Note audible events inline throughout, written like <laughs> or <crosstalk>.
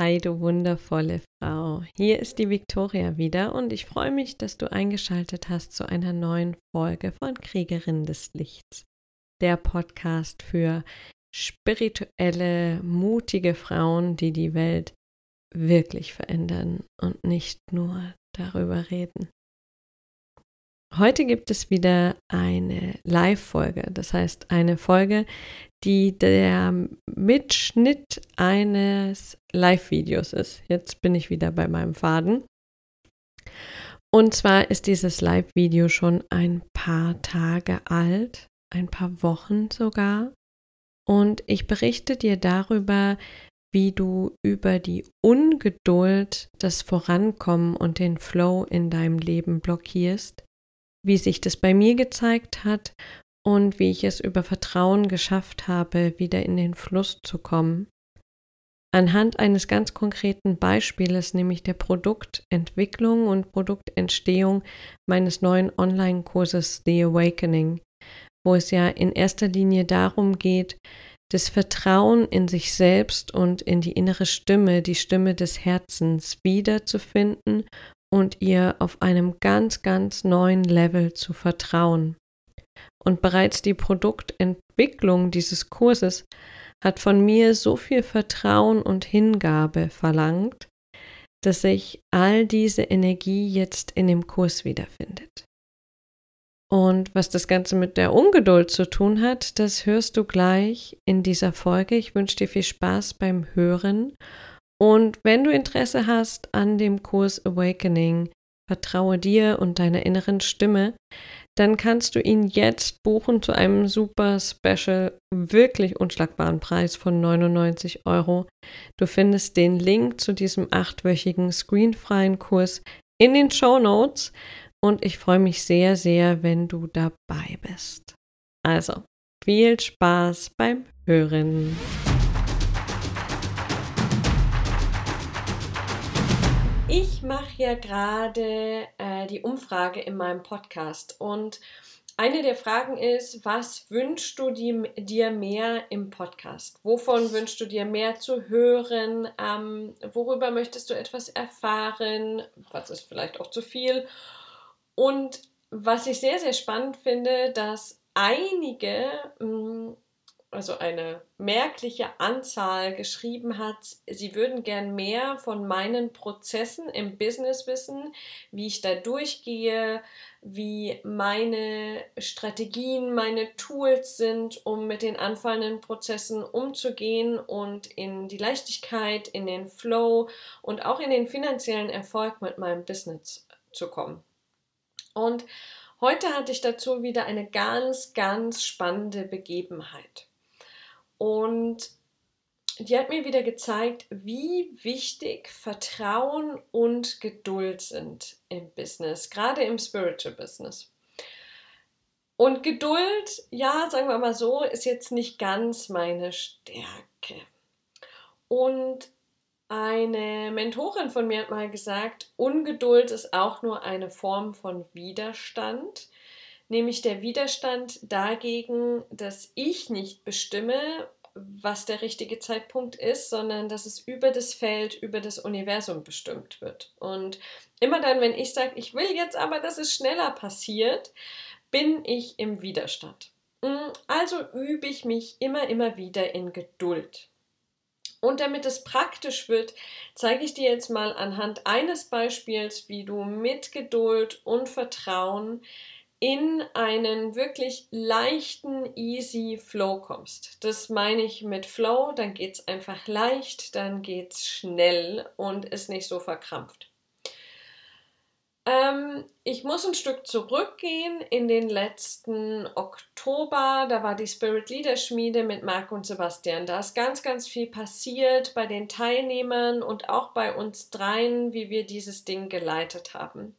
Hi, du wundervolle Frau. Hier ist die Victoria wieder und ich freue mich, dass du eingeschaltet hast zu einer neuen Folge von Kriegerin des Lichts, der Podcast für spirituelle, mutige Frauen, die die Welt wirklich verändern und nicht nur darüber reden. Heute gibt es wieder eine Live-Folge, das heißt eine Folge, die der Mitschnitt eines Live-Videos ist. Jetzt bin ich wieder bei meinem Faden. Und zwar ist dieses Live-Video schon ein paar Tage alt, ein paar Wochen sogar. Und ich berichte dir darüber, wie du über die Ungeduld das Vorankommen und den Flow in deinem Leben blockierst wie sich das bei mir gezeigt hat und wie ich es über Vertrauen geschafft habe, wieder in den Fluss zu kommen. Anhand eines ganz konkreten Beispieles, nämlich der Produktentwicklung und Produktentstehung meines neuen Online-Kurses The Awakening, wo es ja in erster Linie darum geht, das Vertrauen in sich selbst und in die innere Stimme, die Stimme des Herzens wiederzufinden und ihr auf einem ganz, ganz neuen Level zu vertrauen. Und bereits die Produktentwicklung dieses Kurses hat von mir so viel Vertrauen und Hingabe verlangt, dass sich all diese Energie jetzt in dem Kurs wiederfindet. Und was das Ganze mit der Ungeduld zu tun hat, das hörst du gleich in dieser Folge. Ich wünsche dir viel Spaß beim Hören und wenn du Interesse hast an dem Kurs Awakening, vertraue dir und deiner inneren Stimme, dann kannst du ihn jetzt buchen zu einem super special, wirklich unschlagbaren Preis von 99 Euro. Du findest den Link zu diesem achtwöchigen screenfreien Kurs in den Show Notes und ich freue mich sehr, sehr, wenn du dabei bist. Also, viel Spaß beim Hören. Ich mache ja gerade äh, die Umfrage in meinem Podcast und eine der Fragen ist, was wünschst du dir mehr im Podcast? Wovon wünschst du dir mehr zu hören? Ähm, worüber möchtest du etwas erfahren? Was ist vielleicht auch zu viel? Und was ich sehr, sehr spannend finde, dass einige mh, mm, also eine merkliche Anzahl geschrieben hat, sie würden gern mehr von meinen Prozessen im Business wissen, wie ich da durchgehe, wie meine Strategien, meine Tools sind, um mit den anfallenden Prozessen umzugehen und in die Leichtigkeit, in den Flow und auch in den finanziellen Erfolg mit meinem Business zu kommen. Und heute hatte ich dazu wieder eine ganz, ganz spannende Begebenheit. Und die hat mir wieder gezeigt, wie wichtig Vertrauen und Geduld sind im Business, gerade im Spiritual Business. Und Geduld, ja, sagen wir mal so, ist jetzt nicht ganz meine Stärke. Und eine Mentorin von mir hat mal gesagt, Ungeduld ist auch nur eine Form von Widerstand nämlich der Widerstand dagegen, dass ich nicht bestimme, was der richtige Zeitpunkt ist, sondern dass es über das Feld, über das Universum bestimmt wird. Und immer dann, wenn ich sage, ich will jetzt aber, dass es schneller passiert, bin ich im Widerstand. Mm, also übe ich mich immer, immer wieder in Geduld. Und damit es praktisch wird, zeige ich dir jetzt mal anhand eines Beispiels, wie du mit Geduld und Vertrauen in einen wirklich leichten, easy Flow kommst. Das meine ich mit Flow, dann geht es einfach leicht, dann geht es schnell und ist nicht so verkrampft. Ähm, ich muss ein Stück zurückgehen in den letzten Oktober. Da war die Spirit Leader Schmiede mit Marc und Sebastian. Da ist ganz, ganz viel passiert bei den Teilnehmern und auch bei uns dreien, wie wir dieses Ding geleitet haben.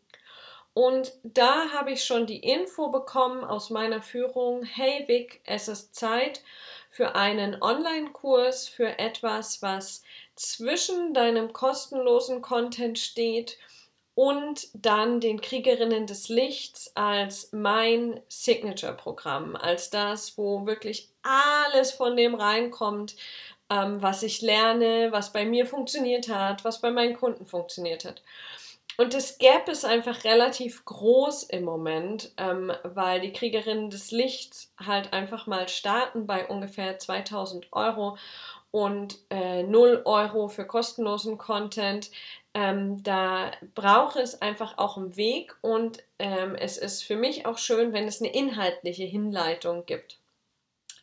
Und da habe ich schon die Info bekommen aus meiner Führung, hey Vic, es ist Zeit für einen Online-Kurs, für etwas, was zwischen deinem kostenlosen Content steht und dann den Kriegerinnen des Lichts als mein Signature-Programm, als das, wo wirklich alles von dem reinkommt, ähm, was ich lerne, was bei mir funktioniert hat, was bei meinen Kunden funktioniert hat. Und das Gap ist einfach relativ groß im Moment, ähm, weil die Kriegerinnen des Lichts halt einfach mal starten bei ungefähr 2000 Euro und äh, 0 Euro für kostenlosen Content. Ähm, da braucht es einfach auch einen Weg und ähm, es ist für mich auch schön, wenn es eine inhaltliche Hinleitung gibt.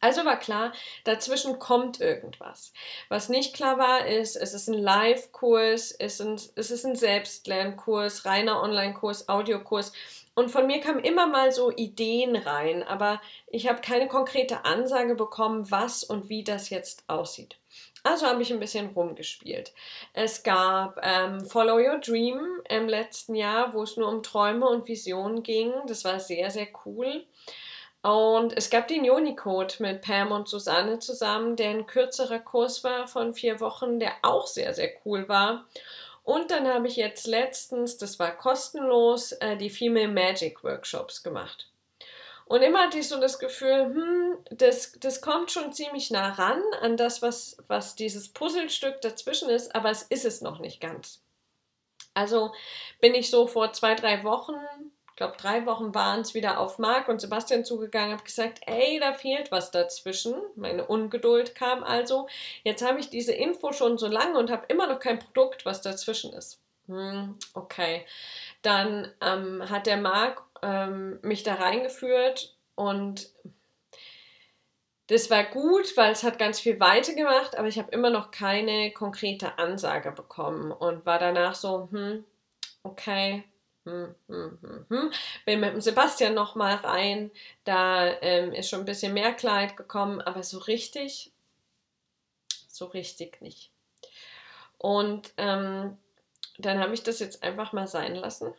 Also war klar, dazwischen kommt irgendwas. Was nicht klar war, ist, es ist ein Live-Kurs, es ist ein Selbstlernkurs, reiner Online-Kurs, Audiokurs. Und von mir kamen immer mal so Ideen rein, aber ich habe keine konkrete Ansage bekommen, was und wie das jetzt aussieht. Also habe ich ein bisschen rumgespielt. Es gab ähm, Follow Your Dream im letzten Jahr, wo es nur um Träume und Visionen ging. Das war sehr, sehr cool. Und es gab den Unicode mit Pam und Susanne zusammen, der ein kürzerer Kurs war von vier Wochen, der auch sehr, sehr cool war. Und dann habe ich jetzt letztens, das war kostenlos, äh, die Female Magic Workshops gemacht. Und immer hatte ich so das Gefühl, hm, das, das kommt schon ziemlich nah ran an das, was, was dieses Puzzlestück dazwischen ist, aber es ist es noch nicht ganz. Also bin ich so vor zwei, drei Wochen glaube, drei Wochen waren es wieder auf Marc und Sebastian zugegangen, habe gesagt, ey, da fehlt was dazwischen. Meine Ungeduld kam also. Jetzt habe ich diese Info schon so lange und habe immer noch kein Produkt, was dazwischen ist. Hm, okay. Dann ähm, hat der Marc ähm, mich da reingeführt und das war gut, weil es hat ganz viel weitergemacht, aber ich habe immer noch keine konkrete Ansage bekommen und war danach so, hm, okay, hm, hm, hm. Bin mit dem Sebastian noch mal rein. Da ähm, ist schon ein bisschen mehr Kleid gekommen, aber so richtig, so richtig nicht. Und ähm, dann habe ich das jetzt einfach mal sein lassen.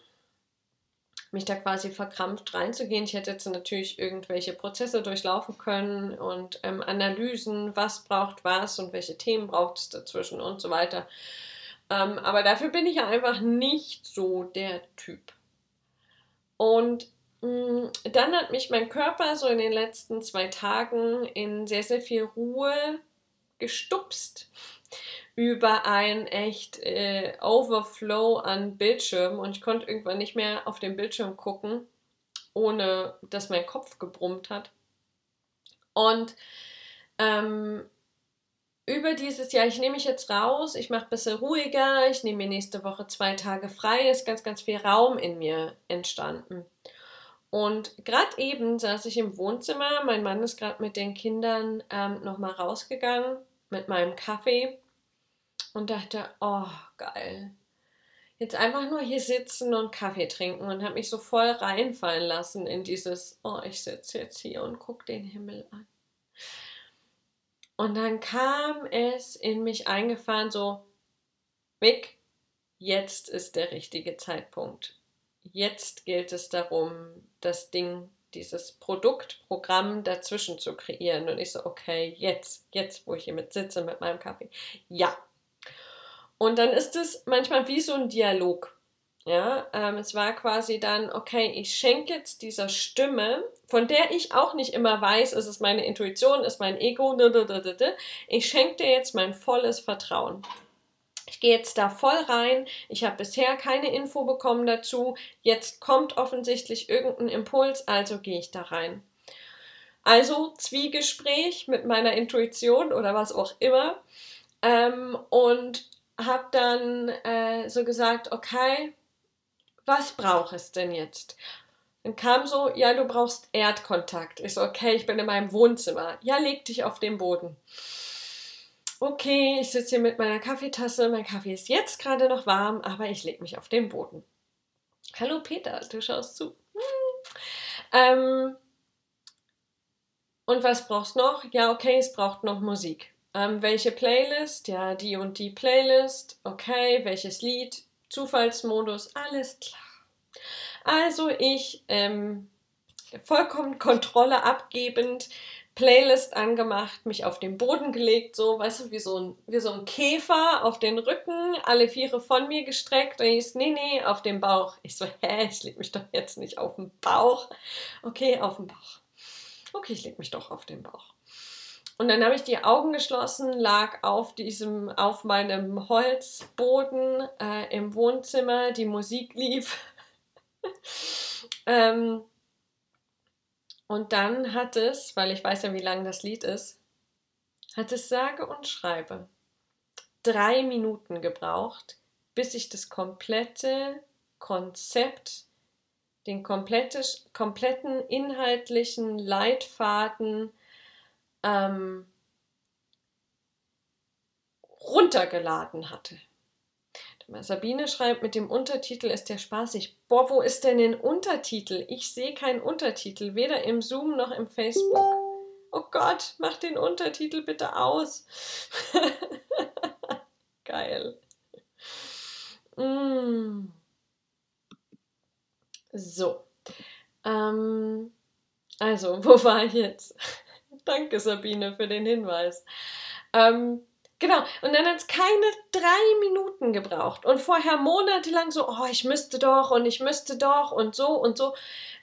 Mich da quasi verkrampft reinzugehen. Ich hätte jetzt natürlich irgendwelche Prozesse durchlaufen können und ähm, Analysen, was braucht was und welche Themen braucht es dazwischen und so weiter. Ähm, aber dafür bin ich einfach nicht so der Typ. Und mh, mm, dann hat mich mein Körper so in den letzten zwei Tagen in sehr, sehr viel Ruhe gestupst über ein echt äh, Overflow an Bildschirm und ich konnte irgendwann nicht mehr auf den Bildschirm gucken, ohne dass mein Kopf gebrummt hat. Und ähm, über dieses Jahr, ich nehme mich jetzt raus, ich mache ein bisschen ruhiger, ich nehme mir nächste Woche zwei Tage frei, ist ganz, ganz viel Raum in mir entstanden. Und gerade eben saß ich im Wohnzimmer, mein Mann ist gerade mit den Kindern ähm, nochmal rausgegangen mit meinem Kaffee und dachte, oh, geil. Jetzt einfach nur hier sitzen und Kaffee trinken und habe mich so voll reinfallen lassen in dieses, oh, ich sitze jetzt hier und gucke den Himmel an. Und dann kam es in mich eingefahren, so, Mick, jetzt ist der richtige Zeitpunkt. Jetzt gilt es darum, das Ding, dieses Produktprogramm dazwischen zu kreieren. Und ich so, okay, jetzt, jetzt, wo ich hier mit sitze mit meinem Kaffee. Ja. Und dann ist es manchmal wie so ein Dialog. Ja, ähm, es war quasi dann, okay, ich schenke jetzt dieser Stimme, von der ich auch nicht immer weiß, ist es meine Intuition, ist mein Ego, ich schenke dir jetzt mein volles Vertrauen. Ich gehe jetzt da voll rein. Ich habe bisher keine Info bekommen dazu. Jetzt kommt offensichtlich irgendein Impuls, also gehe ich da rein. Also Zwiegespräch mit meiner Intuition oder was auch immer. Ähm, und habe dann äh, so gesagt, okay, was braucht es denn jetzt? Dann kam so, ja, du brauchst Erdkontakt. Ich so, okay, ich bin in meinem Wohnzimmer. Ja, leg dich auf den Boden. Okay, ich sitze hier mit meiner Kaffeetasse. Mein Kaffee ist jetzt gerade noch warm, aber ich leg mich auf den Boden. Hallo Peter, du schaust zu. Hm. Ähm, und was brauchst noch? Ja, okay, es braucht noch Musik. Ähm, welche Playlist? Ja, die und die Playlist. Okay, welches Lied? Zufallsmodus, alles klar. Also ich ähm, vollkommen Kontrolle abgebend, Playlist angemacht, mich auf den Boden gelegt, so, weißt du, wie so ein, wie so ein Käfer auf den Rücken, alle Viere von mir gestreckt. Und ich so, nee, nee, auf den Bauch. Ich so, hä, ich leg mich doch jetzt nicht auf den Bauch. Okay, auf den Bauch. Okay, ich leg mich doch auf den Bauch. Und dann habe ich die Augen geschlossen, lag auf diesem, auf meinem Holzboden äh, im Wohnzimmer, die Musik lief. <laughs> ähm, und dann hat es, weil ich weiß ja, wie lang das Lied ist, hat es sage und schreibe drei Minuten gebraucht, bis ich das komplette Konzept, den komplette, kompletten inhaltlichen Leitfaden ähm, runtergeladen hatte. Sabine schreibt, mit dem Untertitel ist der spaßig. Boah, wo ist denn ein Untertitel? Ich sehe keinen Untertitel, weder im Zoom noch im Facebook. Oh Gott, mach den Untertitel bitte aus. <laughs> Geil. Mm. So. Ähm, also, wo war ich jetzt? Danke, Sabine, für den Hinweis. Ähm, genau, und dann hat es keine drei Minuten gebraucht. Und vorher monatelang so, oh, ich müsste doch und ich müsste doch und so und so.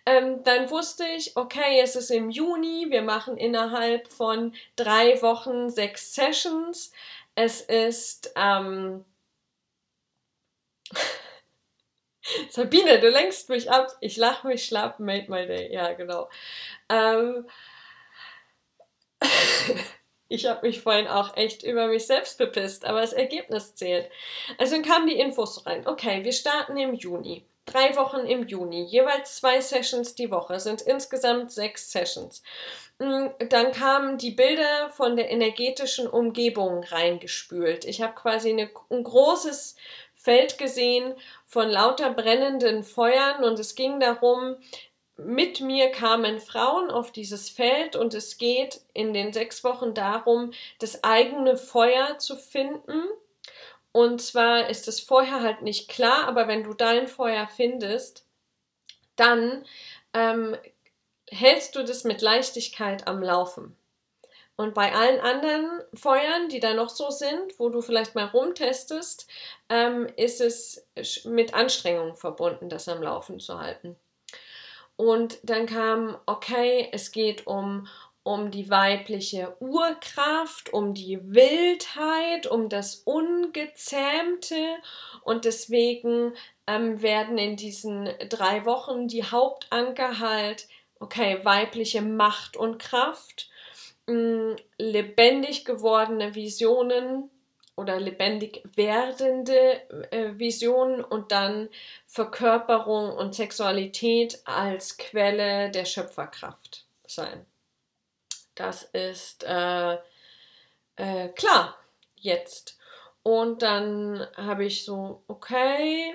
Ähm, dann wusste ich, okay, es ist im Juni, wir machen innerhalb von drei Wochen sechs Sessions. Es ist, ähm, <laughs> Sabine, du lenkst mich ab. Ich lache mich schlapp, made my day. Ja, genau. Ähm, <laughs> ich habe mich vorhin auch echt über mich selbst bepisst, aber das Ergebnis zählt. Also dann kamen die Infos rein. Okay, wir starten im Juni. Drei Wochen im Juni, jeweils zwei Sessions die Woche, sind insgesamt sechs Sessions. Mm, dann kamen die Bilder von der energetischen Umgebung reingespült. Ich habe quasi eine, ein großes Feld gesehen von lauter brennenden Feuern und es ging darum, mit mir kamen Frauen auf dieses Feld und es geht in den sechs Wochen darum, das eigene Feuer zu finden. Und zwar ist es vorher halt nicht klar, aber wenn du dein Feuer findest, dann ähm, hältst du das mit Leichtigkeit am Laufen. Und bei allen anderen Feuern, die da noch so sind, wo du vielleicht mal rumtestest, ähm, ist es mit Anstrengung verbunden, das am Laufen zu halten. Und dann kam, okay, es geht um, um die weibliche Urkraft, um die Wildheit, um das Ungezähmte. Und deswegen ähm, werden in diesen drei Wochen die Hauptanker halt, okay, weibliche Macht und Kraft, mh, mm, lebendig gewordene Visionen oder lebendig werdende äh, Vision und dann Verkörperung und Sexualität als Quelle der Schöpferkraft sein. Das ist äh, äh, klar jetzt. Und dann habe ich so, okay,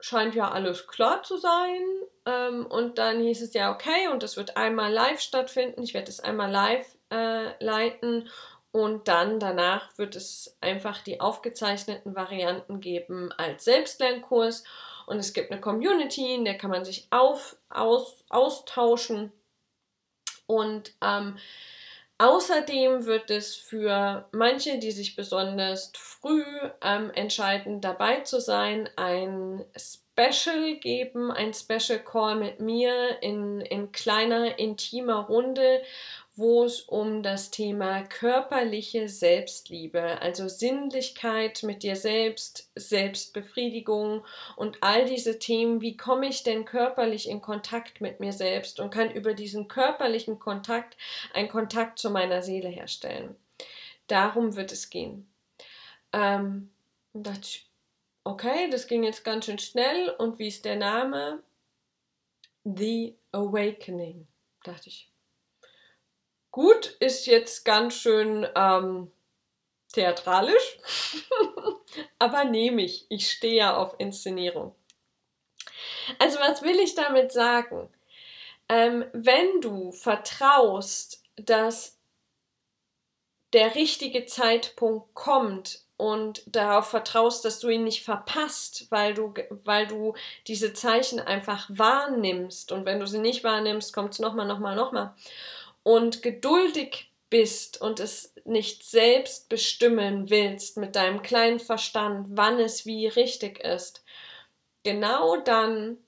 scheint ja alles klar zu sein. Ähm, und dann hieß es ja, okay, und das wird einmal live stattfinden. Ich werde es einmal live äh, leiten und dann danach wird es einfach die aufgezeichneten Varianten geben als Selbstlernkurs. Und es gibt eine Community, in der kann man sich auf, aus, austauschen. Und ähm, außerdem wird es für manche, die sich besonders früh ähm, entscheiden, dabei zu sein, ein Special geben, ein Special Call mit mir in, in kleiner, intimer Runde, wo es um das Thema körperliche Selbstliebe, also Sinnlichkeit mit dir selbst, Selbstbefriedigung und all diese Themen, wie komme ich denn körperlich in Kontakt mit mir selbst und kann über diesen körperlichen Kontakt einen Kontakt zu meiner Seele herstellen. Darum wird es gehen. Ähm, das, okay, das ging jetzt ganz schön schnell und wie ist der Name? The Awakening, dachte ich Gut, ist jetzt ganz schön ähm, theatralisch, <laughs> aber nehme ich. Ich stehe ja auf Inszenierung. Also was will ich damit sagen? Ähm, wenn du vertraust, dass der richtige Zeitpunkt kommt und darauf vertraust, dass du ihn nicht verpasst, weil du, weil du diese Zeichen einfach wahrnimmst und wenn du sie nicht wahrnimmst, kommt es nochmal, nochmal, nochmal und geduldig bist und es nicht selbst bestimmen willst mit deinem kleinen Verstand, wann es wie richtig ist, genau dann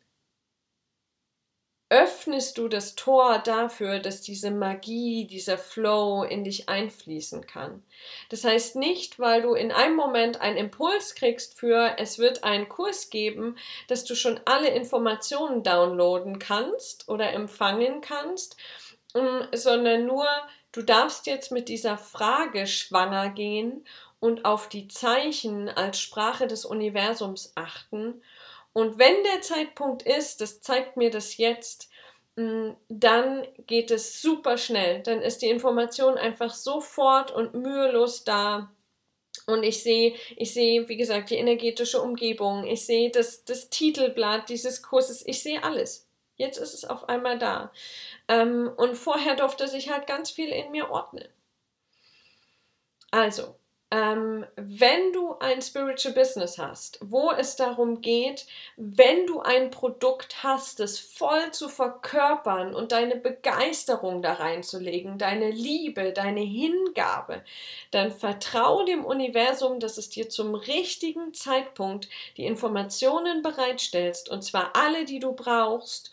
öffnest du das Tor dafür, dass diese Magie, dieser Flow in dich einfließen kann. Das heißt nicht, weil du in einem Moment einen Impuls kriegst für, es wird einen Kurs geben, dass du schon alle Informationen downloaden kannst oder empfangen kannst, sondern nur, du darfst jetzt mit dieser Frage schwanger gehen und auf die Zeichen als Sprache des Universums achten und wenn der Zeitpunkt ist, das zeigt mir das jetzt, mm, dann geht es super schnell. Dann ist die Information einfach sofort und mühelos da. Und ich sehe, ich sehe, wie gesagt, die energetische Umgebung. Ich sehe das, das Titelblatt dieses Kurses. Ich sehe alles. Jetzt ist es auf einmal da. Ähm, und vorher durfte sich halt ganz viel in mir ordnen. Also, ähm, wenn du ein Spiritual Business hast, wo es darum geht, wenn du ein Produkt hast, es voll zu verkörpern und deine Begeisterung da reinzulegen, deine Liebe, deine Hingabe, dann vertraue dem Universum, dass es dir zum richtigen Zeitpunkt die Informationen bereitstellst, und zwar alle, die du brauchst,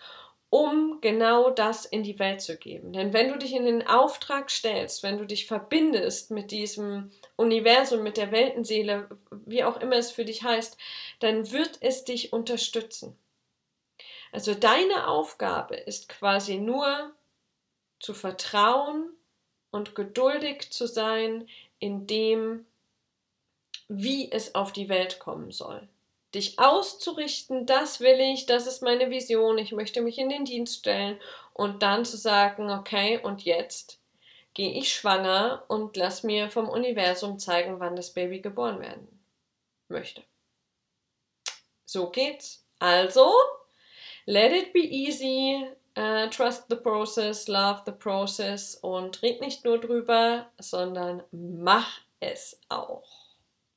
um genau das in die Welt zu geben. Denn wenn du dich in den Auftrag stellst, wenn du dich verbindest mit diesem Universum, mit der Weltenseele, wie auch immer es für dich heißt, dann wird es dich unterstützen. Also deine Aufgabe ist quasi nur zu vertrauen und geduldig zu sein in dem, wie es auf die Welt kommen soll dich auszurichten, das will ich, das ist meine Vision, ich möchte mich in den Dienst stellen und dann zu sagen, okay, und jetzt gehe ich schwanger und lass mir vom Universum zeigen, wann das Baby geboren werden möchte. So geht's. Also, let it be easy, uh, trust the process, love the process und red nicht nur drüber, sondern mach es auch.